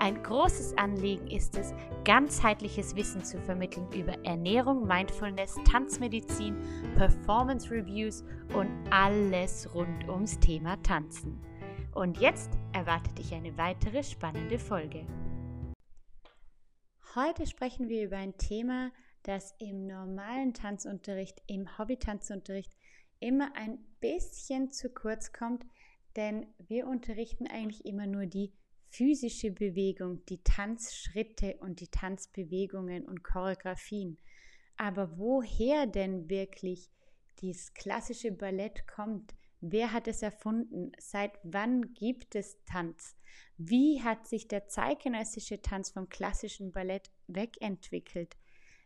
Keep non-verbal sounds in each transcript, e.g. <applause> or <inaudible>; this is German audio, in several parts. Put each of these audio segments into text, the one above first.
Ein großes Anliegen ist es, ganzheitliches Wissen zu vermitteln über Ernährung, Mindfulness, Tanzmedizin, Performance Reviews und alles rund ums Thema Tanzen. Und jetzt erwartet dich eine weitere spannende Folge. Heute sprechen wir über ein Thema, das im normalen Tanzunterricht, im Hobbytanzunterricht immer ein bisschen zu kurz kommt, denn wir unterrichten eigentlich immer nur die physische Bewegung, die Tanzschritte und die Tanzbewegungen und Choreografien. Aber woher denn wirklich dieses klassische Ballett kommt, wer hat es erfunden, seit wann gibt es Tanz, wie hat sich der zeitgenössische Tanz vom klassischen Ballett wegentwickelt,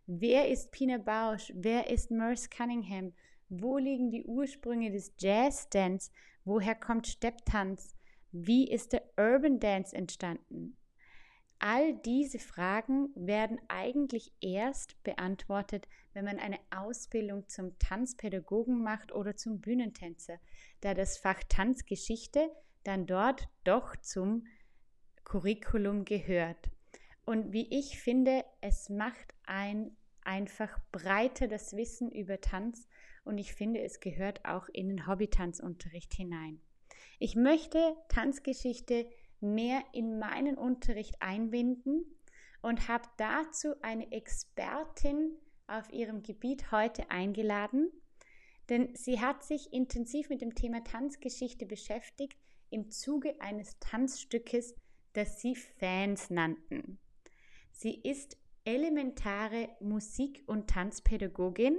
wer ist Pina Bausch, wer ist Merce Cunningham, wo liegen die Ursprünge des Jazz Dance, woher kommt Stepptanz, wie ist der Urban Dance entstanden? All diese Fragen werden eigentlich erst beantwortet, wenn man eine Ausbildung zum Tanzpädagogen macht oder zum Bühnentänzer, da das Fach Tanzgeschichte dann dort doch zum Curriculum gehört. Und wie ich finde, es macht ein einfach breiter das Wissen über Tanz und ich finde, es gehört auch in den Hobbytanzunterricht hinein. Ich möchte Tanzgeschichte mehr in meinen Unterricht einbinden und habe dazu eine Expertin auf ihrem Gebiet heute eingeladen, denn sie hat sich intensiv mit dem Thema Tanzgeschichte beschäftigt im Zuge eines Tanzstückes, das sie Fans nannten. Sie ist elementare Musik- und Tanzpädagogin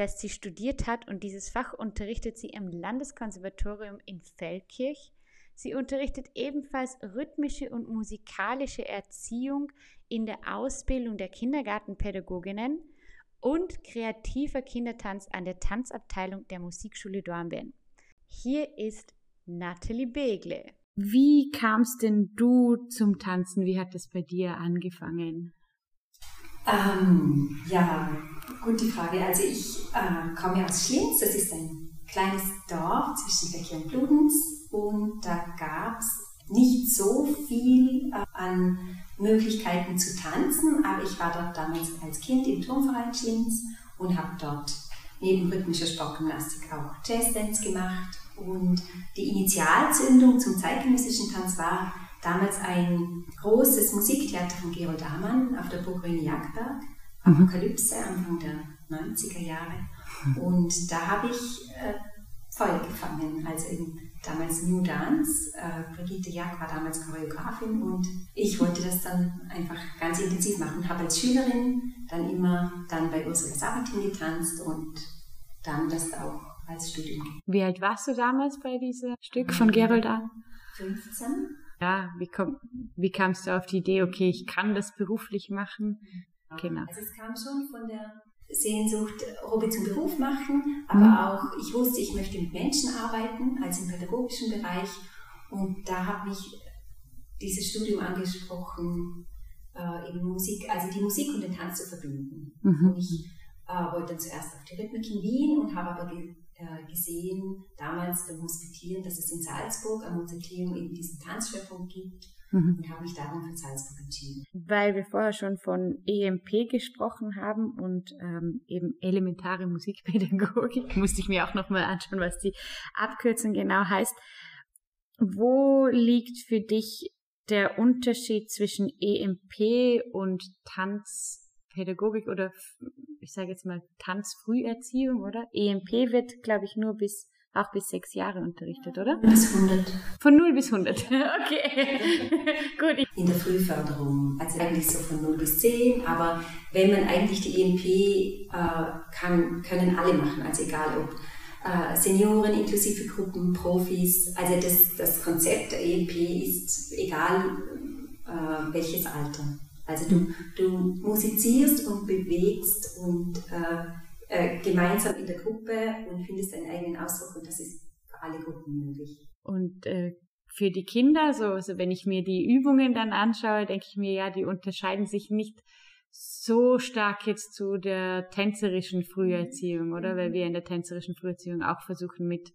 das sie studiert hat und dieses Fach unterrichtet sie am Landeskonservatorium in Feldkirch. Sie unterrichtet ebenfalls rhythmische und musikalische Erziehung in der Ausbildung der Kindergartenpädagoginnen und kreativer Kindertanz an der Tanzabteilung der Musikschule Dornbirn. Hier ist Nathalie Begle. Wie kamst denn du zum Tanzen? Wie hat es bei dir angefangen? Ähm, ja, gute Frage. Also ich äh, komme aus Schlinz, das ist ein kleines Dorf zwischen Becky und Bludenz und da gab es nicht so viel äh, an Möglichkeiten zu tanzen, aber ich war dort damals als Kind im Turmverein Schlinz und habe dort neben rhythmischer Sportgymnastik auch Jazzdance gemacht und die Initialzündung zum zeitgenössischen Tanz war damals ein großes Musiktheater von Gerold Amann auf der Burg Jagdberg. Apokalypse, Anfang der 90er Jahre. Und da habe ich äh, Feuer gefangen, also in damals New Dance. Äh, Brigitte Jack war damals Choreografin und ich wollte das dann einfach ganz intensiv machen. Habe als Schülerin dann immer dann bei Ursula Sabatin getanzt und dann das auch als Studium. Wie alt warst du damals bei diesem Stück von Gerold an? 15 ja, wie, komm, wie kamst du auf die Idee, okay, ich kann das beruflich machen? Genau. Also es kam schon von der Sehnsucht, Hobby zum Beruf machen, aber mhm. auch, ich wusste, ich möchte mit Menschen arbeiten, also im pädagogischen Bereich. Und da hat mich dieses Studium angesprochen, äh, eben Musik, also die Musik und den Tanz zu verbinden. Mhm. Und ich äh, wollte dann zuerst auf die Rhythmik in Wien und habe aber äh, gesehen, damals beim Hospitieren, dass es in Salzburg am Mozarteum eben diesen Tanzschwerpunkt gibt mhm. und habe mich darum für Salzburg entschieden. Weil wir vorher schon von EMP gesprochen haben und ähm, eben elementare Musikpädagogik, <laughs> musste ich mir auch nochmal anschauen, was die Abkürzung genau heißt. Wo liegt für dich der Unterschied zwischen EMP und Tanzpädagogik oder ich sage jetzt mal Tanzfrüherziehung, oder? EMP wird, glaube ich, nur bis auch bis sechs Jahre unterrichtet, oder? Bis 100. Von 0 bis 100. <laughs> okay. <laughs> Gut. In der Frühförderung, also eigentlich so von 0 bis 10, aber wenn man eigentlich die EMP äh, kann, können alle machen, also egal ob äh, Senioren inklusive Gruppen, Profis, also das, das Konzept der EMP ist egal äh, welches Alter. Also du, du musizierst und bewegst und äh, äh, gemeinsam in der Gruppe und findest deinen eigenen Ausdruck und das ist für alle Gruppen möglich. Und äh, für die Kinder, so also wenn ich mir die Übungen dann anschaue, denke ich mir, ja, die unterscheiden sich nicht so stark jetzt zu der tänzerischen Früherziehung, oder? Weil wir in der tänzerischen Früherziehung auch versuchen, mit,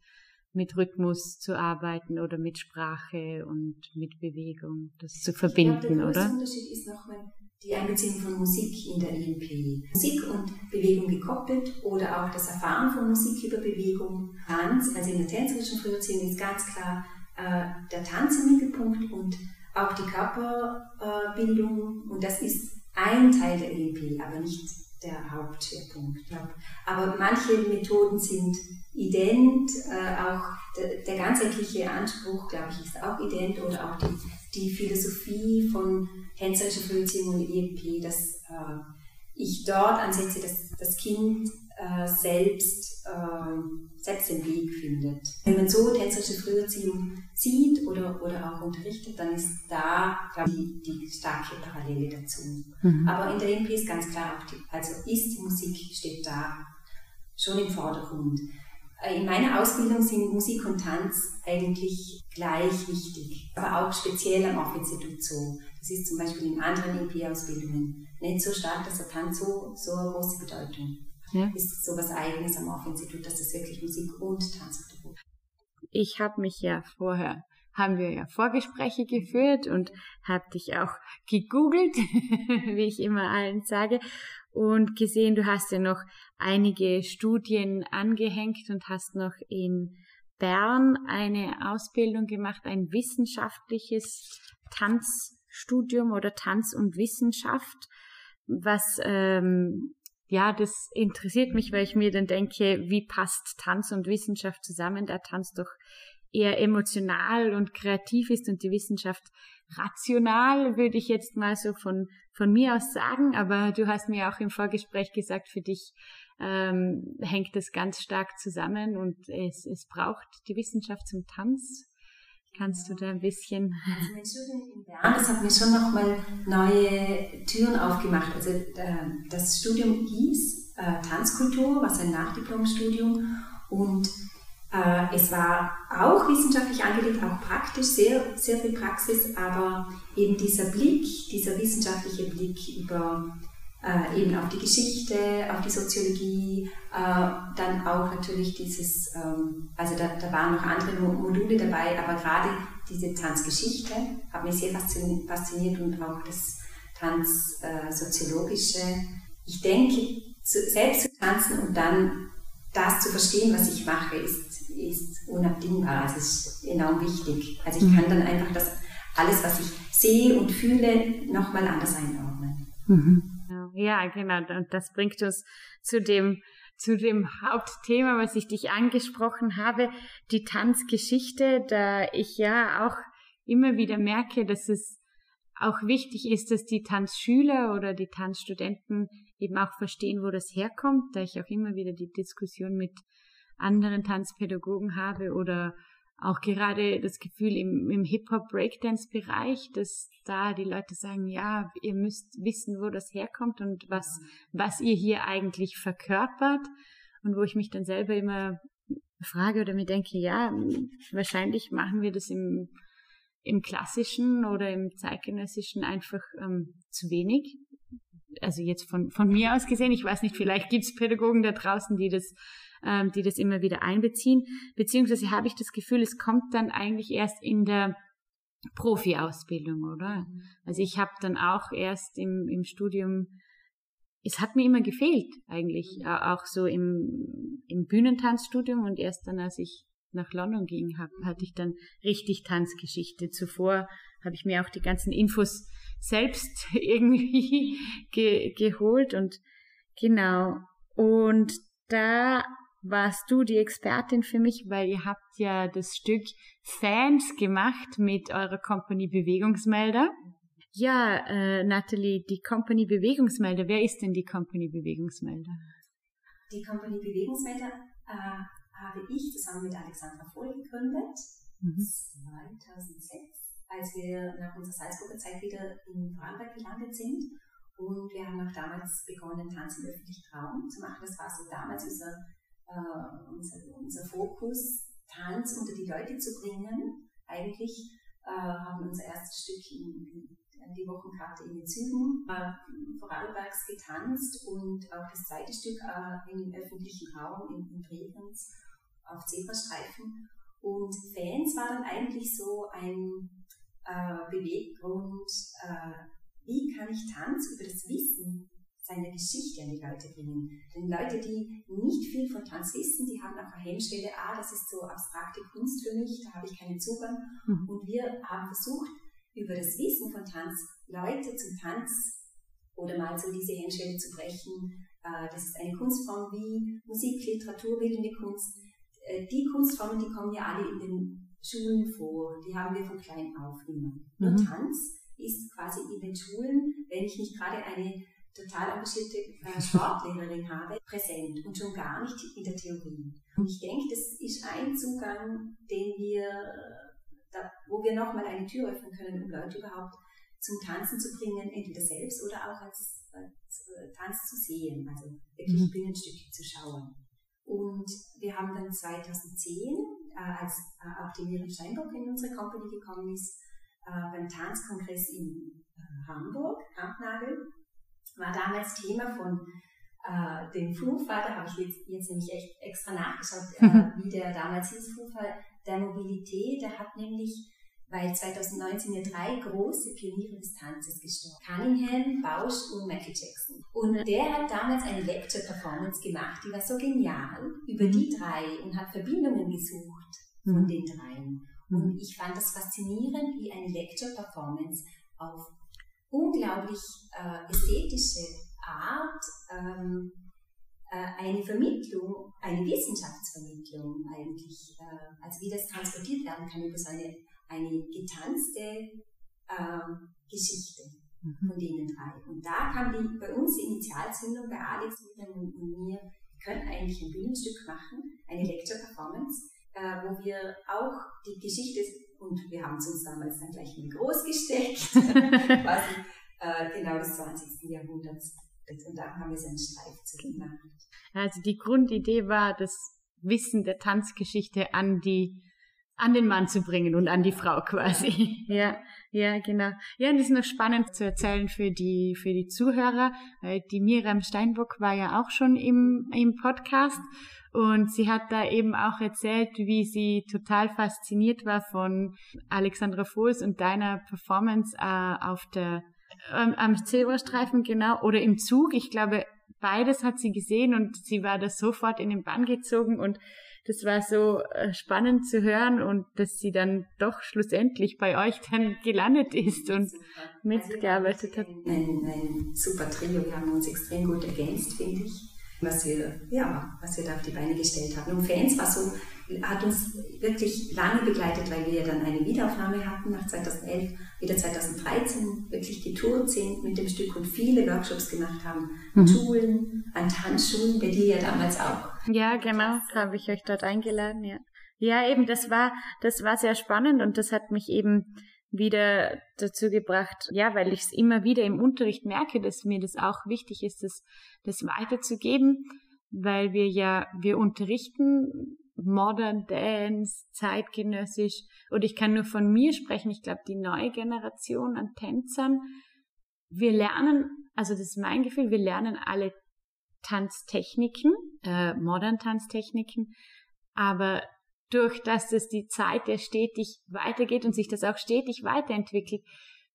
mit Rhythmus zu arbeiten oder mit Sprache und mit Bewegung, das zu verbinden, ich glaube, der oder? Der Unterschied ist nochmal die Einbeziehung von Musik in der EMP. Musik und Bewegung gekoppelt oder auch das Erfahren von Musik über Bewegung. Tanz, also in der tänzerischen Früherziehung ist ganz klar äh, der Tanz im Mittelpunkt und auch die Körperbildung und das ist ein Teil der EEP, aber nicht der Hauptschwerpunkt. Aber manche Methoden sind ident, äh, auch der, ganzheitliche Anspruch, glaube ich, ist auch ident oder auch die, die Philosophie von tänzerischer Früherziehung und EEP, dass äh, ich dort ansetze, dass das Kind äh, selbst, äh, selbst den Weg findet. Wenn man so tänzerische Früherziehung sieht oder, oder auch unterrichtet, dann ist da glaube ich, die, die starke Parallele dazu. Mhm. Aber in der MP ist ganz klar, auch die, also ist die Musik, steht da schon im Vordergrund. Äh, in meiner Ausbildung sind Musik und Tanz eigentlich gleich wichtig, aber auch speziell am Orphinstitut so. Das ist zum Beispiel in anderen EP-Ausbildungen nicht so stark, dass der Tanz so, so eine große Bedeutung ja. ist so was Eigenes am Orff-Institut, dass das wirklich Musik und Tanzpädagogik Ich habe mich ja vorher, haben wir ja Vorgespräche geführt und habe dich auch gegoogelt, <laughs> wie ich immer allen sage, und gesehen, du hast ja noch einige Studien angehängt und hast noch in Bern eine Ausbildung gemacht, ein wissenschaftliches Tanzstudium oder Tanz und Wissenschaft, was ähm, ja, das interessiert mich, weil ich mir dann denke, wie passt Tanz und Wissenschaft zusammen, da Tanz doch eher emotional und kreativ ist und die Wissenschaft rational, würde ich jetzt mal so von, von mir aus sagen. Aber du hast mir auch im Vorgespräch gesagt, für dich ähm, hängt das ganz stark zusammen und es, es braucht die Wissenschaft zum Tanz. Kannst du da ein bisschen. Also mein Studium in Bern, das hat mir schon nochmal neue Türen aufgemacht. Also äh, das Studium hieß äh, Tanzkultur, was ein Nachdiplomstudium und äh, es war auch wissenschaftlich angelegt, auch praktisch, sehr, sehr viel Praxis, aber eben dieser Blick, dieser wissenschaftliche Blick über äh, eben auf die Geschichte, auf die Soziologie, äh, dann auch natürlich dieses, ähm, also da, da waren noch andere Module dabei, aber gerade diese Tanzgeschichte hat mich sehr fasziniert und auch das Tanzsoziologische. Äh, ich denke, zu, selbst zu tanzen und dann das zu verstehen, was ich mache, ist, ist unabdingbar, also ist enorm wichtig. Also ich kann mhm. dann einfach das alles, was ich sehe und fühle, nochmal anders einordnen. Mhm. Ja, genau. Und das bringt uns zu dem, zu dem Hauptthema, was ich dich angesprochen habe, die Tanzgeschichte, da ich ja auch immer wieder merke, dass es auch wichtig ist, dass die Tanzschüler oder die Tanzstudenten eben auch verstehen, wo das herkommt, da ich auch immer wieder die Diskussion mit anderen Tanzpädagogen habe oder auch gerade das Gefühl im, im Hip-Hop-Breakdance-Bereich, dass da die Leute sagen, ja, ihr müsst wissen, wo das herkommt und was, was ihr hier eigentlich verkörpert. Und wo ich mich dann selber immer frage oder mir denke, ja, wahrscheinlich machen wir das im, im klassischen oder im zeitgenössischen einfach ähm, zu wenig. Also jetzt von, von mir aus gesehen, ich weiß nicht, vielleicht gibt es Pädagogen da draußen, die das ähm, die das immer wieder einbeziehen. Beziehungsweise habe ich das Gefühl, es kommt dann eigentlich erst in der Profi-Ausbildung, oder? Mhm. Also ich habe dann auch erst im, im Studium, es hat mir immer gefehlt eigentlich, mhm. auch so im, im Bühnentanzstudium und erst dann, als ich nach London ging, hab, hatte ich dann richtig Tanzgeschichte. Zuvor habe ich mir auch die ganzen Infos selbst <laughs> irgendwie ge geholt und genau. Und da warst du die Expertin für mich, weil ihr habt ja das Stück Fans gemacht mit eurer Company Bewegungsmelder. Ja, äh, Natalie, die Company Bewegungsmelder, wer ist denn die Company Bewegungsmelder? Die Company Bewegungsmelder äh, habe ich zusammen mit Alexandra Vohl gegründet, mhm. 2006, als wir nach unserer Salzburger Zeit wieder in Vorarlberg gelandet sind Und wir haben auch damals begonnen, Tanz im öffentlichen Raum zu machen. Das war so damals unser, äh, unser, unser Fokus, Tanz unter die Leute zu bringen. Eigentlich äh, haben wir unser erstes Stück in, in die Wochenkarte in den Zügen äh, Vorarlbergs getanzt und auch das zweite Stück äh, im öffentlichen Raum in, in Bregenz auf Zebrastreifen. Und Fans war dann eigentlich so ein äh, Beweggrund, äh, wie kann ich Tanz über das Wissen seiner Geschichte an die Leute bringen. Denn Leute, die nicht viel von Tanz wissen, die haben auch eine Hemmschwelle, ah, das ist so abstrakte Kunst für mich, da habe ich keinen Zugang. Mhm. Und wir haben versucht, über das Wissen von Tanz Leute zum Tanz oder mal so diese Hemmschwelle zu brechen. Äh, das ist eine Kunstform wie Musik, Literatur, bildende Kunst. Äh, die Kunstformen, die kommen ja alle in den Schulen vor, die haben wir von klein auf immer. Mhm. Und Tanz ist quasi in den Schulen, wenn ich nicht gerade eine total engagierte äh, Sportlehrerin <laughs> habe, präsent und schon gar nicht in der Theorie. Und ich denke, das ist ein Zugang, den wir, da, wo wir nochmal eine Tür öffnen können, um Leute überhaupt zum Tanzen zu bringen, entweder selbst oder auch als, als äh, Tanz zu sehen, also wirklich mhm. Bühnenstücke zu schauen. Und wir haben dann 2010, äh, als äh, auch die Miriam Steinbock in unsere Company gekommen ist, äh, beim Tanzkongress in äh, Hamburg, Kampnagel, war damals Thema von äh, dem da habe ich jetzt, jetzt nämlich echt extra nachgeschaut, äh, wie der damals hieß, FUFA der Mobilität, der hat nämlich, weil 2019 ja drei große Pioniere des Tanzes gestorben, Cunningham, Bausch und Michael Jackson. Und der hat damals eine Lecture-Performance gemacht, die war so genial über die drei und hat Verbindungen gesucht von mhm. den dreien. Und ich fand das faszinierend, wie eine Lecture-Performance auf unglaublich äh, ästhetische Art ähm, äh, eine Vermittlung, eine Wissenschaftsvermittlung eigentlich, äh, also wie das transportiert werden kann über so eine, eine getanzte ähm, Geschichte mhm. von denen drei. Und da kam die, bei uns die Initialzündung bei Alex und mir, wir können eigentlich ein Bühnenstück machen, eine Lecture-Performance, äh, wo wir auch die Geschichte, und wir haben es uns damals dann gleich mal groß gesteckt, <laughs> quasi äh, genau des 20. Jahrhunderts. Und da haben wir so einen Streifzug gemacht. Also die Grundidee war, das Wissen der Tanzgeschichte an die an den Mann zu bringen und an die Frau quasi. Ja, ja, genau. Ja, das ist noch spannend zu erzählen für die, für die Zuhörer. Die Miriam Steinbock war ja auch schon im, im Podcast und sie hat da eben auch erzählt, wie sie total fasziniert war von Alexandra Vohls und deiner Performance äh, auf der ähm, am Zebrastreifen, genau, oder im Zug. Ich glaube, beides hat sie gesehen und sie war da sofort in den Bann gezogen und das war so äh, spannend zu hören und dass sie dann doch schlussendlich bei euch dann gelandet ist und super. mitgearbeitet also, hat. Ein, ein super Trio, wir haben uns extrem gut ergänzt, finde ich was wir, ja, was wir da auf die Beine gestellt hatten. Und Fans war so, hat uns wirklich lange begleitet, weil wir dann eine Wiederaufnahme hatten nach 2011, wieder 2013 wirklich getourt sind mit dem Stück und viele Workshops gemacht haben, mhm. Schulen, an Tanzschulen, bei dir ja damals auch. Ja, genau, habe ich euch dort eingeladen, ja. Ja, eben, das war, das war sehr spannend und das hat mich eben wieder dazu gebracht, ja, weil ich es immer wieder im Unterricht merke, dass mir das auch wichtig ist, das, das weiterzugeben, weil wir ja, wir unterrichten Modern Dance, zeitgenössisch, und ich kann nur von mir sprechen, ich glaube, die neue Generation an Tänzern, wir lernen, also das ist mein Gefühl, wir lernen alle Tanztechniken, äh, Modern Tanztechniken, aber durch dass es die Zeit ja stetig weitergeht und sich das auch stetig weiterentwickelt,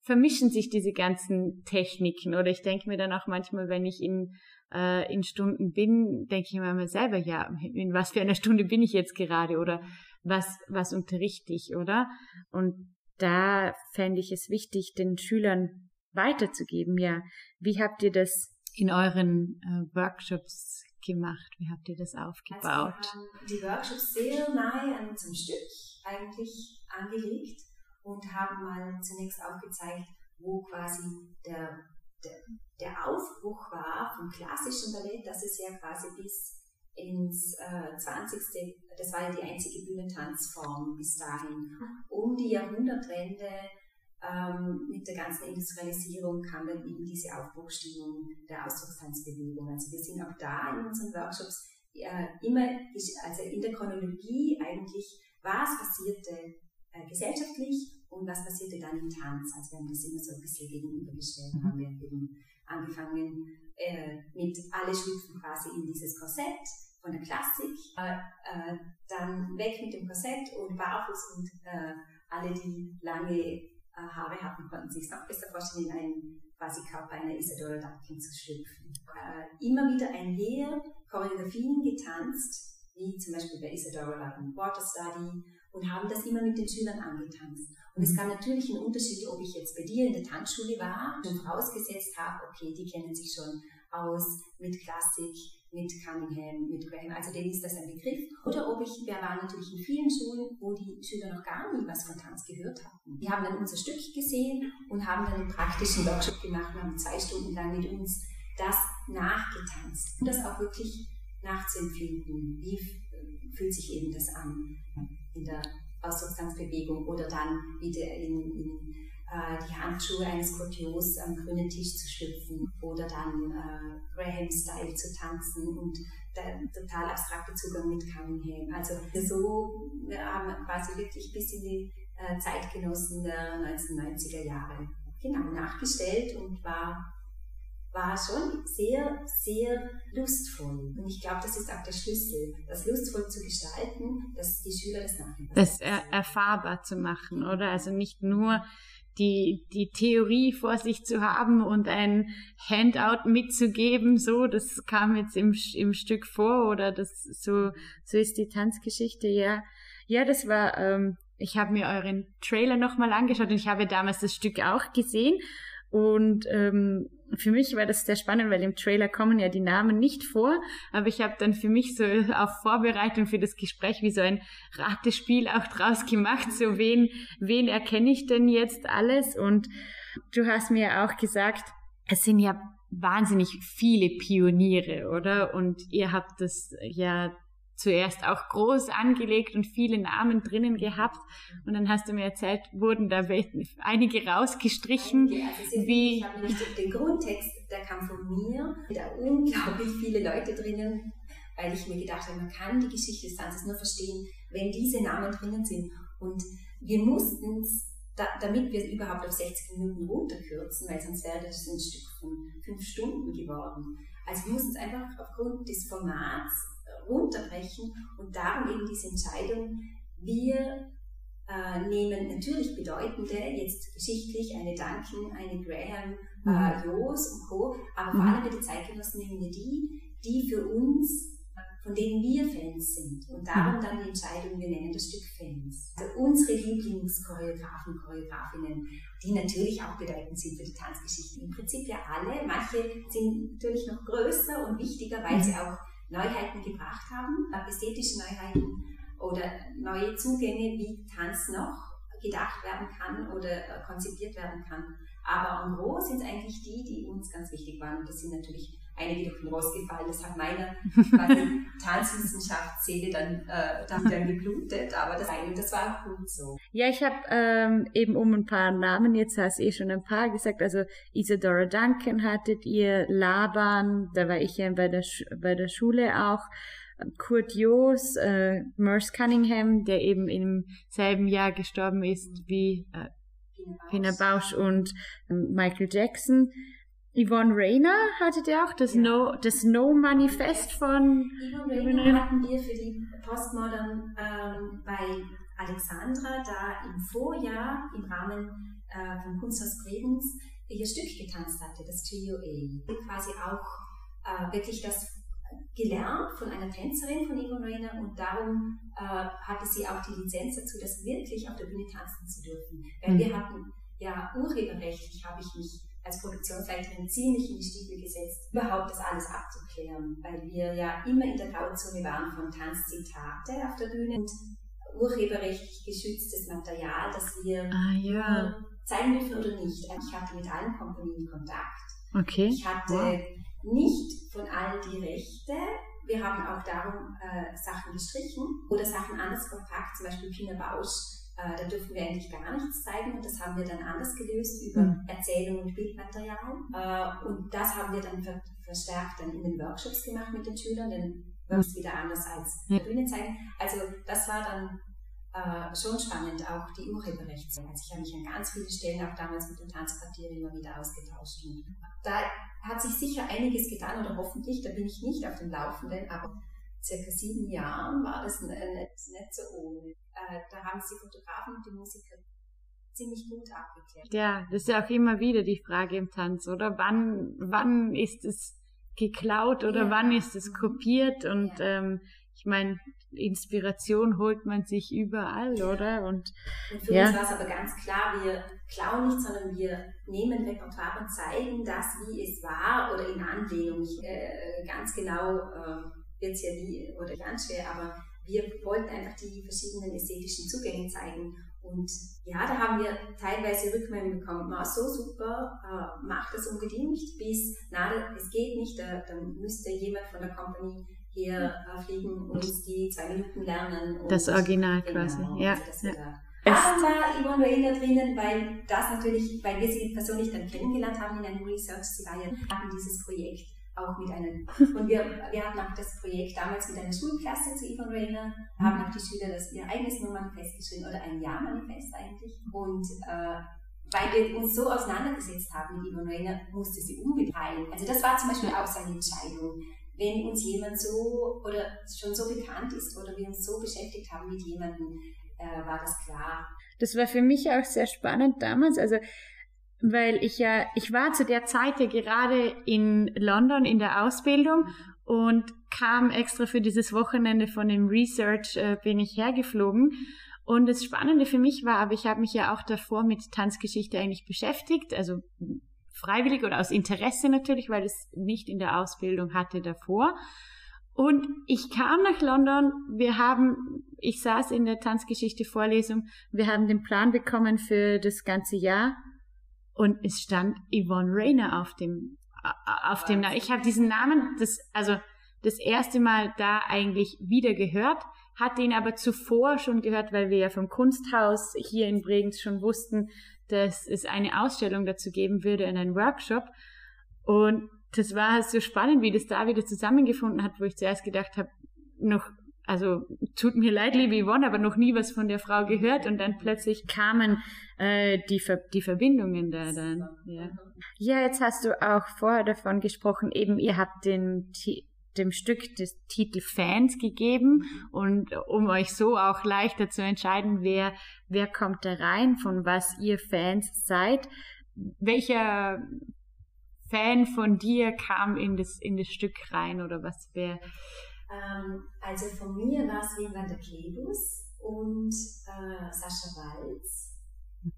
vermischen sich diese ganzen Techniken. Oder ich denke mir dann auch manchmal, wenn ich in, äh, in Stunden bin, denke ich mir selber, ja, in was für einer Stunde bin ich jetzt gerade oder was, was unterrichte ich, oder? Und da fände ich es wichtig, den Schülern weiterzugeben, ja. Wie habt ihr das in euren äh, Workshops gemacht? Wie habt ihr das aufgebaut? Also wir haben die Workshops sehr nahe an unserem Stück eigentlich angelegt und haben mal zunächst aufgezeigt, wo quasi der, der, der Aufbruch war vom klassischen Ballett, das ist ja quasi bis ins äh, 20. Das war ja die einzige Bühnentanzform bis dahin. Um die Jahrhundertwende ähm, mit der ganzen Industrialisierung kam dann eben diese Aufbruchstimmung der Ausdruckstanzbewegung. Also wir sind auch da in unseren Workshops äh, immer, also in der Chronologie eigentlich, was passierte äh, gesellschaftlich und was passierte dann im Tanz. Also wir haben das immer so ein bisschen gegenübergestellt. Mhm. haben wir eben angefangen äh, mit alle schlüpfen quasi in dieses Korsett von der Klassik, äh, äh, dann weg mit dem Korsett und barfuß und äh, alle, die lange Haare hatten, konnten sich noch besser vorstellen, in einen quasi Körper einer Isadora Duncan zu schlüpfen. Äh, immer wieder ein Lehr, Choreografien getanzt, wie zum Beispiel bei Isadora Duncan Water Study und haben das immer mit den Schülern angetanzt. Und es gab natürlich einen Unterschied, ob ich jetzt bei dir in der Tanzschule war und vorausgesetzt habe, okay, die kennen sich schon aus mit Klassik, mit Cunningham, mit Graham, also denen ist das ein Begriff. Oder ob ich, wir waren natürlich in vielen Schulen, wo die Schüler noch gar nie was von Tanz gehört hatten. Die haben dann unser Stück gesehen und haben dann einen praktischen Workshop gemacht und haben zwei Stunden lang mit uns das nachgetanzt. Und das auch wirklich nachzuempfinden. Wie fühlt sich eben das an in der Ausdruckstanzbewegung oder dann wieder in, in äh, die Handschuhe eines Courtiers am grünen Tisch zu schlüpfen oder dann äh, Graham-Style zu tanzen und der total abstrakte Zugang mit Cunningham. Also so haben quasi wirklich bis in die äh, Zeitgenossen der 1990er Jahre genau nachgestellt und war war schon sehr, sehr lustvoll. Und ich glaube, das ist auch der Schlüssel, das lustvoll zu gestalten, dass die Schüler das nachher Das er erfahrbar zu machen, oder? Also nicht nur die, die Theorie vor sich zu haben und ein Handout mitzugeben, so, das kam jetzt im, im Stück vor oder das, so, so ist die Tanzgeschichte, ja. Ja, das war, ähm, ich habe mir euren Trailer nochmal angeschaut und ich habe damals das Stück auch gesehen und ähm, für mich war das sehr spannend, weil im Trailer kommen ja die Namen nicht vor, aber ich habe dann für mich so auf Vorbereitung für das Gespräch wie so ein Ratespiel auch draus gemacht, so wen, wen erkenne ich denn jetzt alles? Und du hast mir auch gesagt, es sind ja wahnsinnig viele Pioniere, oder? Und ihr habt das ja zuerst auch groß angelegt und viele Namen drinnen gehabt. Und dann hast du mir erzählt, wurden da einige rausgestrichen. Einige, also wie ich habe nicht den Grundtext, der kam von mir, da unglaublich viele Leute drinnen, weil ich mir gedacht habe, man kann die Geschichte des Tanzes nur verstehen, wenn diese Namen drinnen sind. Und wir mussten es, da, damit wir es überhaupt auf 60 Minuten runterkürzen, weil sonst wäre das ein Stück von fünf Stunden geworden. Also wir mussten es einfach aufgrund des Formats runterbrechen und darum eben diese Entscheidung, wir äh, nehmen natürlich bedeutende, jetzt geschichtlich, eine Duncan, eine Graham, äh, mhm. Jos und Co., aber vor mhm. allem bei den Zeitgenossen nehmen wir die, die für uns, von denen wir Fans sind. Und darum mhm. dann die Entscheidung, wir nennen das Stück Fans. Also unsere Lieblingschoreografen, Choreografinnen, die natürlich auch bedeutend sind für die Tanzgeschichte. Im Prinzip ja alle. Manche sind natürlich noch größer und wichtiger, weil sie auch Neuheiten gebracht haben, ästhetische Neuheiten oder neue Zugänge, wie Tanz noch gedacht werden kann oder konzipiert werden kann. Aber en gros sind es eigentlich die, die uns ganz wichtig waren. Und das sind natürlich einige durch den Rost gefallen. Das hat meiner <laughs> Tanzwissenschaftsseele dann, äh, dann, geblutet, aber das, das war auch gut so. Ja, ich habe ähm, eben um ein paar Namen, jetzt hast du eh schon ein paar gesagt, also Isadora Duncan hattet ihr, Laban, da war ich ja bei der, bei der Schule auch, Kurt Joos, äh, Merce Cunningham, der eben im selben Jahr gestorben ist wie äh, Pina Bausch und äh, Michael Jackson. Yvonne Rayner hattet ihr auch, das, ja. no, das No Manifest von Yvonne Rayner hatten wir für die Postmodern ähm, bei Alexandra da im Vorjahr im Rahmen äh, vom Kunsthaus Bredens ihr Stück getanzt hatte, das Trio A. Quasi auch äh, wirklich das gelernt von einer Tänzerin von Yvonne Rayner und darum äh, hatte sie auch die Lizenz dazu, das wirklich auf der Bühne tanzen zu dürfen. Weil mhm. wir hatten ja urheberrechtlich habe ich mich als Produktionsleiterin ziemlich in die Stiefel gesetzt, überhaupt das alles abzuklären, weil wir ja immer in der Grauzone waren von Tanzzitate auf der Bühne und urheberrechtlich geschütztes Material, das wir ah, ja. zeigen dürfen oder nicht. Ich hatte mit allen Komponenten Kontakt. Okay. Ich hatte wow. nicht von allen die Rechte. Wir haben auch darum äh, Sachen gestrichen oder Sachen anders verpackt, zum Beispiel Pina Bausch äh, da dürfen wir eigentlich gar nichts zeigen und das haben wir dann anders gelöst über mhm. Erzählung und Bildmaterial. Äh, und das haben wir dann ver verstärkt dann in den Workshops gemacht mit den Schülern, denn Workshops wieder anders als ja. Bühne zeigen. Also das war dann äh, schon spannend, auch die Urheberrechte. Also ich habe mich an ganz vielen Stellen auch damals mit den Tanzquartieren immer wieder ausgetauscht. Und da hat sich sicher einiges getan oder hoffentlich, da bin ich nicht auf dem Laufenden, aber circa sieben Jahren war das nicht, nicht so ohne. Äh, da haben sie Fotografen und die Musiker ziemlich gut abgeklärt. Ja, das ist ja auch immer wieder die Frage im Tanz, oder? Wann, wann ist es geklaut oder ja. wann ist es kopiert? Und ja. ähm, ich meine, Inspiration holt man sich überall, oder? Und, und für uns war es aber ganz klar, wir klauen nicht, sondern wir nehmen Repertoire und zeigen das, wie es war oder in Anlehnung. Äh, ganz genau äh, wird es ja nie oder ganz schwer, aber wir wollten einfach die verschiedenen ästhetischen Zugänge zeigen. Und ja, da haben wir teilweise Rückmeldungen bekommen, war so super, äh, macht das unbedingt, bis, na, es geht nicht, da, da müsste jemand von der Company hier äh, fliegen und die zwei Minuten lernen. das Original genau, quasi, ja. Also ja. Da war Yvonne Rainer drinnen, weil das natürlich, weil wir sie persönlich dann kennengelernt haben in einem Research, sie war ja hatten dieses Projekt auch mit einem, und wir, wir hatten auch das Projekt damals mit einer Schulklasse zu Yvonne Rainer, haben auch die Schüler das ihr eigenes Nummernfest geschrieben, oder ein Jahrmanifest eigentlich, und äh, weil wir uns so auseinandergesetzt haben mit Yvonne Rainer, musste sie unbedingt heilen. Also das war zum Beispiel auch seine Entscheidung wenn uns jemand so oder schon so bekannt ist oder wir uns so beschäftigt haben mit jemandem, äh, war das klar. Das war für mich auch sehr spannend damals, also weil ich ja, ich war zu der Zeit ja gerade in London in der Ausbildung und kam extra für dieses Wochenende von dem Research äh, bin ich hergeflogen. Und das Spannende für mich war, aber ich habe mich ja auch davor mit Tanzgeschichte eigentlich beschäftigt, also freiwillig oder aus Interesse natürlich, weil es nicht in der Ausbildung hatte davor. Und ich kam nach London, wir haben, ich saß in der Tanzgeschichte-Vorlesung, wir haben den Plan bekommen für das ganze Jahr und es stand Yvonne Rayner auf dem, auf dem, ich habe diesen Namen, das, also das erste Mal da eigentlich wieder gehört, hatte ihn aber zuvor schon gehört, weil wir ja vom Kunsthaus hier in Bregenz schon wussten, dass es eine Ausstellung dazu geben würde in einem Workshop. Und das war so spannend, wie das da wieder zusammengefunden hat, wo ich zuerst gedacht habe, noch, also tut mir leid, liebe Yvonne, aber noch nie was von der Frau gehört und dann plötzlich kamen äh, die, Ver die Verbindungen da dann. Ja. ja, jetzt hast du auch vorher davon gesprochen, eben ihr habt den dem Stück des Titel Fans gegeben und um euch so auch leichter zu entscheiden, wer, wer kommt da rein, von was ihr Fans seid. Welcher Fan von dir kam in das, in das Stück rein oder was wäre? Ähm, also von mir war es Wim van der Klebus und äh, Sascha Walz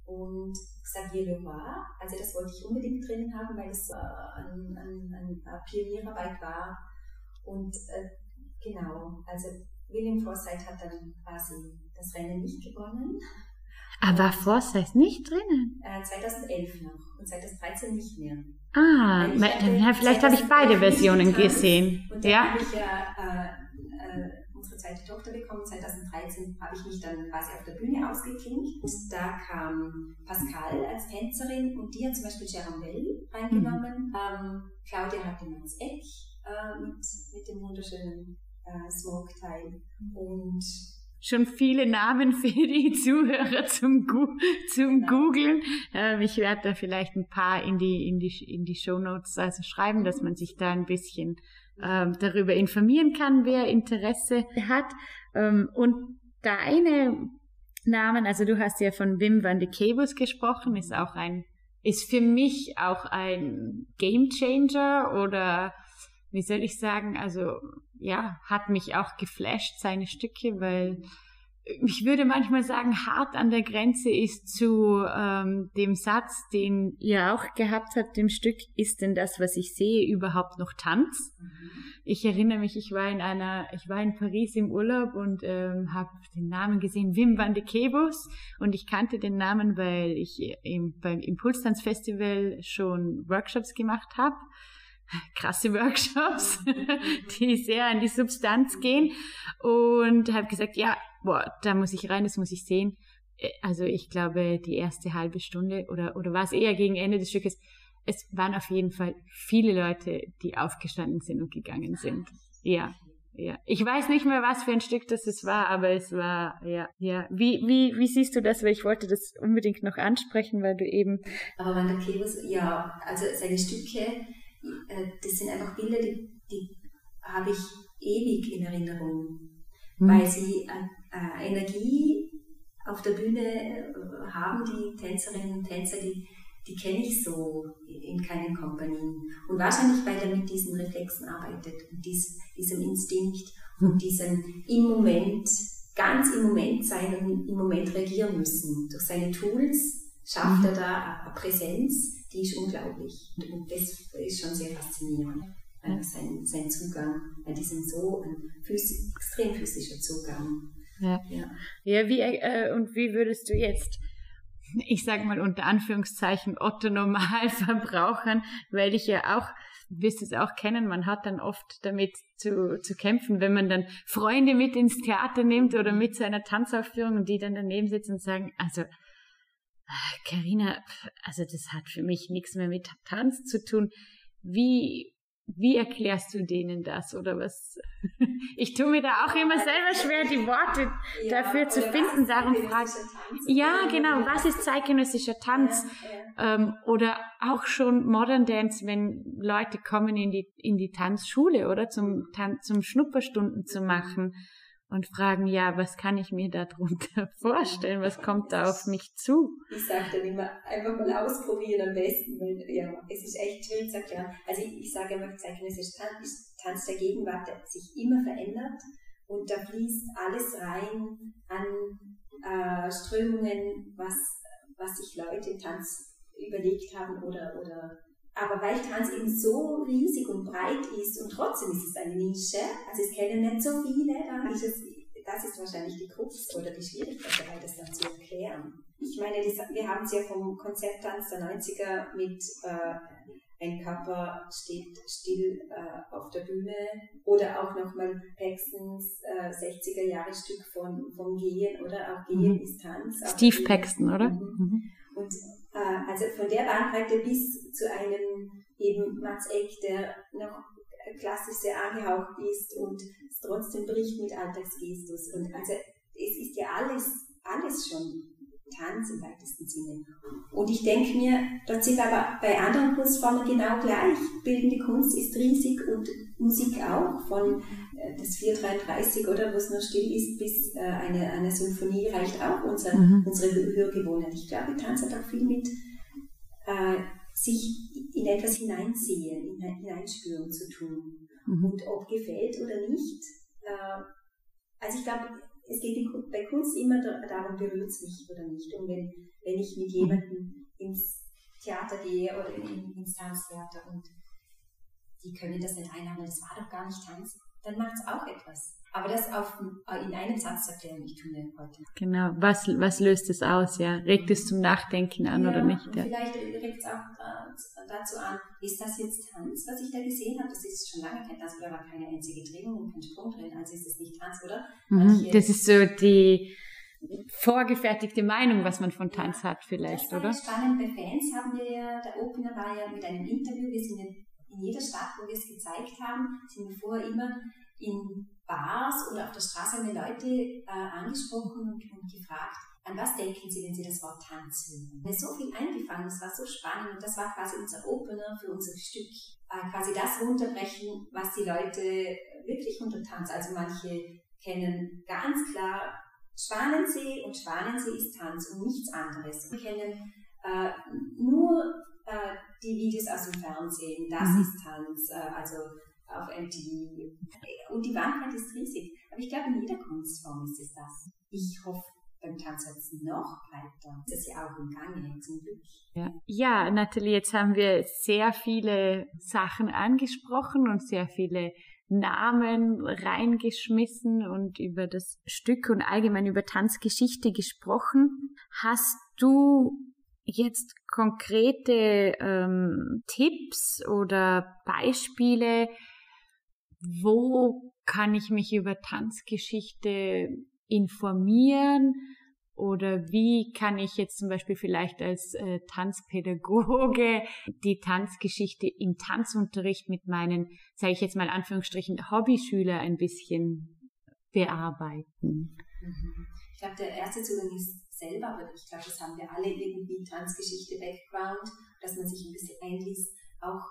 und Xavier Leroy. Also das wollte ich unbedingt drin haben, weil es äh, ein, ein, ein Pionierarbeit war und äh, genau, also William Forsyth hat dann quasi das Rennen nicht gewonnen. Aber war Forsyth nicht drinnen? Äh, 2011 noch und 2013 nicht mehr. Ah, ja, vielleicht habe ich beide <laughs> Versionen gesehen. Und dann ja. habe ich ja äh, äh, unsere zweite Tochter bekommen. 2013 habe ich mich dann quasi auf der Bühne ausgeklinkt. Und da kam Pascal als Tänzerin und die hat zum Beispiel Jerome Bell reingenommen. Mhm. Ähm, Claudia hat den Hans Eck äh, mit, mit dem wunderschönen äh, Smoke-Teil. Und schon viele Namen <laughs> für die Zuhörer zum, Gu zum. Googlen. Ähm, ich werde da vielleicht ein paar in die, in die, in die Show Notes also schreiben, dass man sich da ein bisschen ähm, darüber informieren kann, wer Interesse hat. Ähm, und deine Namen, also du hast ja von Wim van de Kebus gesprochen, ist auch ein, ist für mich auch ein Game Changer oder wie soll ich sagen, also ja, hat mich auch geflasht, seine Stücke, weil ich würde manchmal sagen, hart an der Grenze ist zu ähm, dem Satz, den ihr auch gehabt habt im Stück, ist denn das, was ich sehe, überhaupt noch Tanz? Mhm. Ich erinnere mich, ich war in einer, ich war in Paris im Urlaub und ähm, habe den Namen gesehen, Wim van de Kebus und ich kannte den Namen, weil ich im, beim Impulstanzfestival schon Workshops gemacht habe krasse Workshops, <laughs> die sehr an die Substanz gehen und habe gesagt, ja, boah, da muss ich rein, das muss ich sehen. äh, also ich glaube, die erste halbe Stunde oder, oder war es eher gegen Ende des Stückes, es waren auf jeden Fall viele Leute, die aufgestanden sind und gegangen sind. Ja, ja. Ich weiß nicht mehr, was für ein Stück das es war, aber es war, ja, ja. Wie, wie, wie siehst du das? Weil ich wollte das unbedingt noch ansprechen, weil du eben. Aber Wanda Kebus, ja, also seine Stücke, das sind einfach Bilder, die, die habe ich ewig in Erinnerung, mhm. weil sie äh, äh, Energie auf der Bühne haben, die Tänzerinnen und Tänzer, die die kenne ich so in keinen Kompanien. Und wahrscheinlich, weil er mit diesen Reflexen arbeitet und dies, diesem Instinkt und diesem im Moment, ganz im Moment sein und im Moment reagieren müssen. Durch seine Tools schafft er da eine Präsenz, die ist unglaublich. Und das ist schon sehr faszinierend. Sein, sein Zugang, weil die sind so ein phys extrem physischer Zugang. Ja, ja. ja wie, äh, und wie würdest du jetzt ich sage mal unter Anführungszeichen Otto Normalverbrauchern, weil ich ja auch, wirst es auch kennen, man hat dann oft damit zu, zu kämpfen, wenn man dann Freunde mit ins Theater nimmt oder mit zu einer Tanzaufführung und die dann daneben sitzen und sagen, also Karina, also das hat für mich nichts mehr mit Tanz zu tun. Wie wie erklärst du denen das oder was? <laughs> Ich tue mir da auch immer selber schwer, die Worte ja, dafür zu finden. Darum frage ja, genau, was ist zeitgenössischer Tanz? Ja, ja. Ähm, oder auch schon Modern Dance, wenn Leute kommen in die, in die Tanzschule oder zum, Tanz, zum Schnupperstunden zu machen und fragen, ja, was kann ich mir darunter <laughs> vorstellen? Was kommt da auf mich zu? Ich sage dann immer, einfach mal ausprobieren am besten, weil ja, es ist echt schön, sagt ja. Also ich, ich sage immer, zeitgenössisch Tanz, Tanz der Gegenwart, der sich immer verändert und da fließt alles rein an äh, Strömungen, was, was sich Leute im Tanz überlegt haben oder, oder aber weil Tanz eben so riesig und breit ist und trotzdem ist es eine Nische, also es kennen nicht so viele, da ist es, das ist wahrscheinlich die Krux oder die Schwierigkeit dabei, das dann zu erklären. Ich meine, wir haben es ja vom Konzepttanz der 90er mit äh, ein Körper steht still äh, auf der Bühne oder auch nochmal Paxtons äh, 60er Jahre Stück von, vom Gehen oder auch Gehen mhm. ist Tanz. Steve Paxton, oder? Mhm. Mhm. Und äh, also von der Bandbreite bis zu einem eben Mats Eck, der noch klassisch sehr angehaucht ist und es trotzdem bricht mit Alltagsgestus. Und also es ist ja alles, alles schon Tanz im weitesten Sinne. Und ich denke mir, dort sind aber bei anderen Kunstformen genau gleich. Bildende Kunst ist riesig und Musik auch, von äh, das 433 oder wo es nur still ist, bis äh, eine, eine Symphonie reicht auch unser, mhm. unsere Hörgewohnheit. Ich glaube, Tanz hat auch viel mit äh, sich in etwas hineinsehen, hineinspüren zu tun. Mhm. Und ob gefällt oder nicht. Äh, also ich glaube, es geht bei Kunst immer darum, berührt es mich oder nicht. Und wenn, wenn ich mit jemandem ins Theater gehe oder in, ins Tanztheater und die können das nicht einhaben, das war doch gar nicht Tanz, dann macht es auch etwas. Aber das auf, in einem Satz erklären, ich tue heute. Genau, was, was löst es aus, ja? Regt es zum Nachdenken an ja, oder nicht? Ja. Vielleicht regt es auch äh, dazu an, ist das jetzt Tanz, was ich da gesehen habe? Das ist schon lange kein Tanz, oder war keine einzige Drehung und kein Sprung drin, also ist es nicht Tanz, oder? Mhm, das ist so die vorgefertigte Meinung, was man von Tanz ja, hat vielleicht, das oder? Spannend bei Fans haben wir ja, der Opener war ja mit einem Interview, wir sind in, jeder Stadt, wo wir es gezeigt haben, sind wir vorher immer in Bars oder auf der Straße haben wir Leute äh, angesprochen und, und, gefragt, an was denken Sie, wenn Sie das Wort Tanz hören? Mir ist so viel eingefallen, das war so spannend und das war quasi unser Opener für unser Stück. Äh, quasi das runterbrechen, was die Leute wirklich unter Tanz, also manche kennen ganz klar Schwanensee und Schwanensee ist Tanz und nichts anderes. Wir kennen äh, nur äh, die Videos aus dem Fernsehen, das mhm. ist Tanz, äh, also auf MTV. Und die Bandbreite ist riesig. Aber ich glaube, in jeder Kunstform ist es das. Ich hoffe, beim Tanz wird es noch breiter. Das ist ja auch im Gange, zum Glück. Ja. ja, Nathalie, jetzt haben wir sehr viele Sachen angesprochen und sehr viele Namen reingeschmissen und über das Stück und allgemein über Tanzgeschichte gesprochen. Hast du jetzt konkrete ähm, Tipps oder Beispiele, wo kann ich mich über Tanzgeschichte informieren? Oder wie kann ich jetzt zum Beispiel vielleicht als äh, Tanzpädagoge <laughs> die Tanzgeschichte im Tanzunterricht mit meinen, sage ich jetzt mal Anführungsstrichen, Hobbyschüler ein bisschen bearbeiten? Mhm. Ich glaube, der erste Zugang ist selber, aber ich glaube, das haben wir alle irgendwie Tanzgeschichte, Background, dass man sich ein bisschen einliest. Auch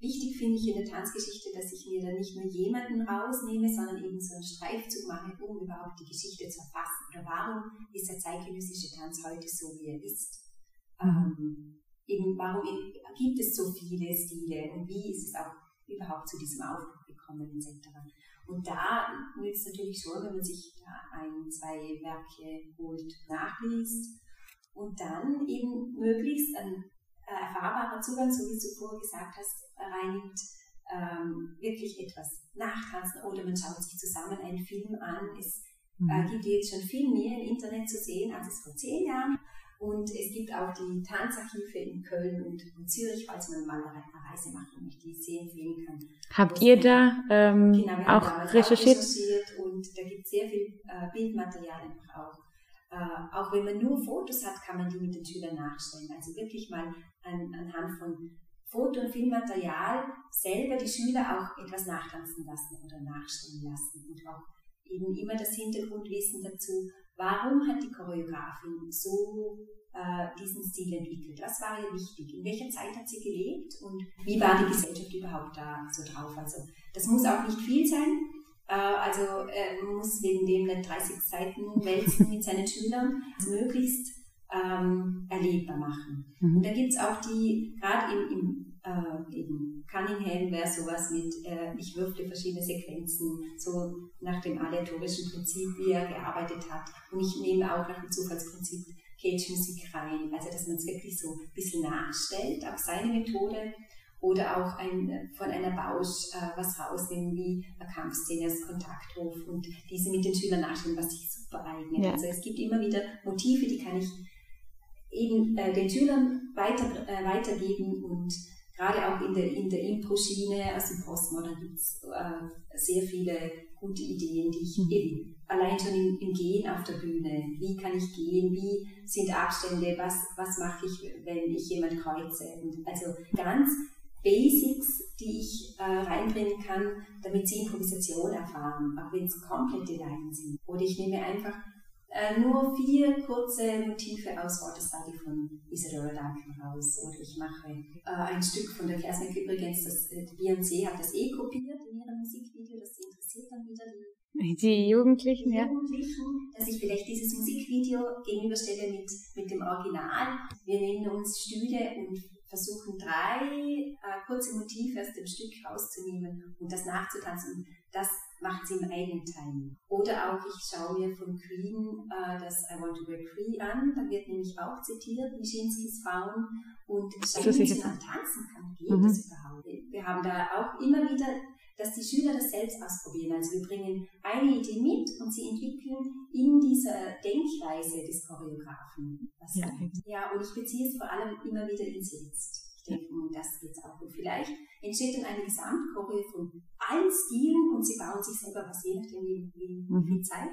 wichtig finde ich in der Tanzgeschichte, dass ich mir da nicht nur jemanden rausnehme, sondern eben so einen Streifzug mache, um überhaupt die Geschichte zu erfassen. Oder warum ist der zeitgenössische Tanz heute so, wie er ist? Ähm, eben, warum gibt es so viele Stile und wie ist es auch überhaupt zu diesem Aufbruch gekommen, etc. Und da nützt es natürlich schon, wenn man sich da ein, zwei Werke holt, nachliest und dann eben möglichst ein äh, erfahrbarer Zugang, so wie du vorher gesagt hast, reinnimmt, ähm, wirklich etwas nachtanzen oder man schaut sich zusammen einen Film an. Es äh, mhm. äh, gibt jetzt schon viel mehr im Internet zu sehen als es vor zehn Jahren. Und es gibt auch die Tanzarchive in Köln und, und Zürich, falls man mal eine Reise machen möchte, die ich sehr empfehlen kann. Habt ihr da ähm, genau, auch, recherchiert? auch recherchiert? Und da gibt es sehr viel äh, Bildmaterial einfach auch. Äh, auch wenn man nur Fotos hat, kann man die mit den Schülern nachstellen. Also wirklich mal an, anhand von Foto- und Filmmaterial selber die Schüler auch etwas nachtanzen lassen oder nachstellen lassen und auch eben immer das Hintergrundwissen dazu, warum hat die Choreografin so äh, diesen Stil entwickelt, was war ihr wichtig, in welcher Zeit hat sie gelebt? Und wie war die Gesellschaft überhaupt da so drauf. Also das muss auch nicht viel sein, äh, also äh, muss wegen dem nicht 30 Seiten wälzen mit seinen Schülern, also möglichst ähm, erlebbar machen. Mhm. Und da gibt es auch die, gerade im, im äh, eben Cunningham wäre sowas mit, äh, ich würfte verschiedene Sequenzen, so nach dem aleatorischen Prinzip, wie er gearbeitet hat. Und ich nehme auch nach dem Zufallsprinzip Cage-Musik rein, also dass man es wirklich so ein bisschen nachstellt auf seine Methode oder auch ein, von einer Bausch äh, was rausnehmen, wie eine Kampfszene als Kontaktruf und diese mit den Schülern nachstellen, was sich super eignet. Ja. Also es gibt immer wieder Motive, die kann ich eben äh, den Schülern weiter, äh, weitergeben und gerade auch in der, in der Impro-Schiene, also im Postmodern gibt es äh, sehr viele gute Ideen, die ich mhm. eben allein schon im, im, Gehen auf der Bühne, wie kann ich gehen, wie sind Abstände, was, was mache ich, wenn ich jemand kreuze. Und also ganz Basics, die ich äh, reinbringen kann, damit sie Improvisation erfahren, auch wenn es komplette Leiden sind. Oder ich nehme einfach äh, nur vier kurze Motive aus Waterstudy von Isadora Duncan raus. Oder ich mache äh, ein Stück von der Kerstin übrigens, das äh, Beyoncé hat das eh kopiert in ihrem Musikvideo, das interessiert dann wieder die, die Jugendlichen, die ja. Jugendlichen, dass ich vielleicht dieses Musikvideo gegenüberstelle mit, mit dem Original. Wir nehmen uns Stühle und versuchen drei äh, kurze Motive aus dem Stück rauszunehmen und das nachzutanzen. Das machen sie im eigenen Timing. Oder auch, ich schaue mir von Queen äh, das I Want to Break Free an, da wird nämlich auch zitiert, Nischinskis Frauen und schauen, wie sie tanzen kann. Geht mhm. das überhaupt? Wir haben da auch immer wieder, dass die Schüler das selbst ausprobieren. Also wir bringen eine Idee mit und sie entwickeln in dieser Denkweise des Choreografen. Ja. ja, und ich beziehe es vor allem immer wieder ins Jetzt denken, das geht's auch. Und vielleicht entsteht dann eine Gesamtchoreo von allen Stilen und sie bauen sich selber was, je nachdem, wie, wie, wie viel Zeit.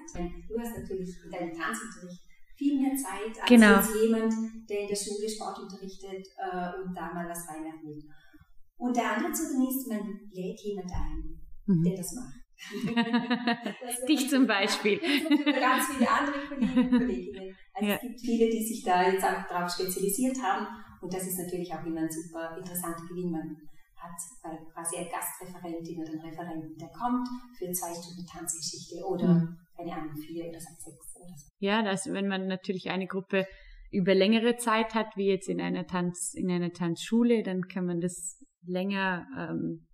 Du hast natürlich in deinem Tanzunterricht viel mehr Zeit als genau. jemand, der in der Schule Sport unterrichtet äh, und da mal was reinwerfen Und der andere Zugang ist, man lädt jemand ein, mhm. der das macht. <laughs> Dich zum Beispiel. ganz viele andere Kollegen und Kolleginnen. Also ja. es gibt viele, die sich da jetzt auch darauf spezialisiert haben und das ist natürlich auch immer ein super interessanter Gewinn. Man hat quasi eine Gastreferentin oder einen Referenten, der kommt für zwei Stunden Tanzgeschichte oder, mhm. keine Ahnung, vier oder sechs oder so. Ja, das, wenn man natürlich eine Gruppe über längere Zeit hat, wie jetzt in einer Tanz, in einer Tanzschule, dann kann man das länger ähm,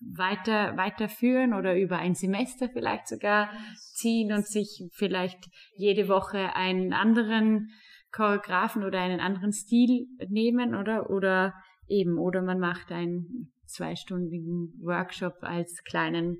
weiter, weiterführen oder über ein Semester vielleicht sogar ziehen und sich vielleicht jede Woche einen anderen Choreografen oder einen anderen Stil nehmen, oder? Oder eben, oder man macht einen zweistündigen Workshop als kleinen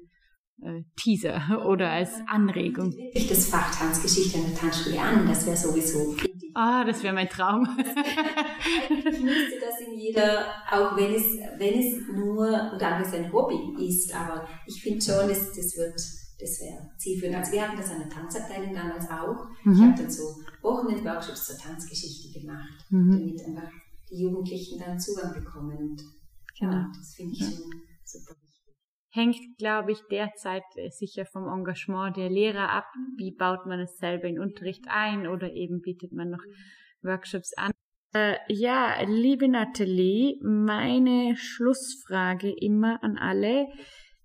äh, Teaser <laughs> oder als Anregung. Ich das Fach Tanzgeschichte in der Tanzschule an, das wäre sowieso. Ah, das wäre mein Traum. <laughs> ich müsste das in jeder, auch wenn es, wenn es nur und alles ein Hobby ist, aber ich finde schon, das, das wird das wäre zielführend. Also wir hatten das an der Tanzabteilung damals auch. Mhm. Ich habe dann so Wochenend-Workshops zur Tanzgeschichte gemacht, mhm. damit einfach die Jugendlichen dann Zugang bekommen. Und genau, ja, das finde ich ja. schon super wichtig. Hängt, glaube ich, derzeit äh, sicher vom Engagement der Lehrer ab. Wie baut man es selber in Unterricht ein oder eben bietet man noch Workshops an. Äh, ja, liebe Nathalie, meine Schlussfrage immer an alle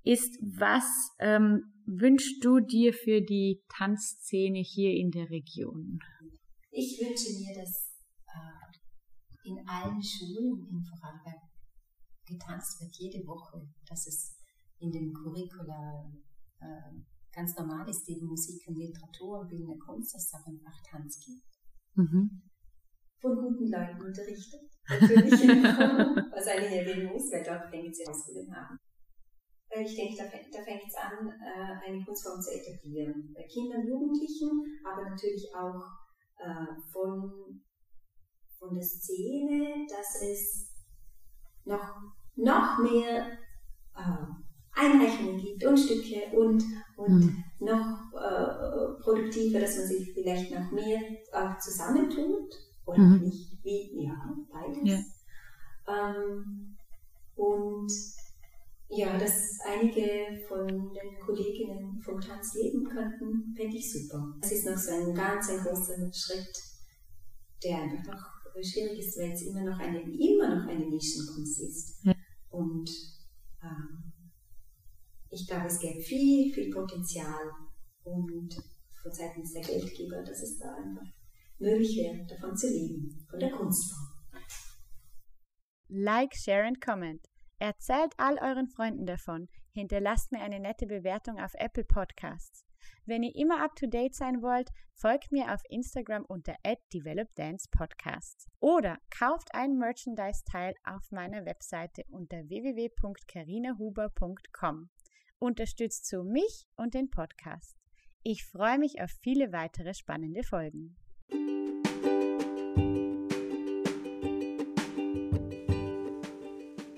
ist, was ähm, wünschst du dir für die Tanzszene hier in der Region? Ich wünsche mir, dass äh, in allen Schulen in Vorarlberg getanzt wird, jede Woche, dass es in den Curricula äh, ganz normal ist, neben Musik und Literatur und bildende Kunst, dass es auch einfach Tanz gibt. Mhm. Von guten Leuten unterrichtet. Natürlich, <laughs> was eine erwähnen muss, weil dort fängt sie Ausbildung haben. Ich denke, da, da fängt es an, äh, eine Kunstform zu etablieren. Bei Kindern, Jugendlichen, aber natürlich auch äh, von, von der Szene, dass es noch, noch mehr äh, Einreichungen gibt und Stücke und, und mhm. noch äh, produktiver, dass man sich vielleicht noch mehr auch zusammentut oder mhm. nicht, wie, ja, beides. Ja. Ähm, und ja, dass einige von den Kolleginnen vom Tanz leben könnten, fände ich super. Es ist noch so ein ganz ein großer Schritt, der einfach noch schwierig ist, weil es immer noch eine, immer noch eine Nischenkunst ist. Ja. Und ähm, ich glaube, es gäbe viel, viel Potenzial und von Seiten der Geldgeber, dass es da einfach möglich wäre, davon zu leben, von der Kunstform. Like, share and comment. Erzählt all euren Freunden davon. Hinterlasst mir eine nette Bewertung auf Apple Podcasts. Wenn ihr immer up to date sein wollt, folgt mir auf Instagram unter @developdancepodcasts oder kauft ein Merchandise-Teil auf meiner Webseite unter www.carinahuber.com. Unterstützt so mich und den Podcast. Ich freue mich auf viele weitere spannende Folgen.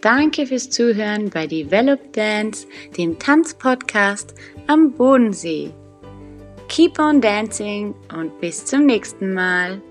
Danke fürs Zuhören bei Develop Dance, dem Tanzpodcast am Bodensee. Keep on dancing und bis zum nächsten Mal.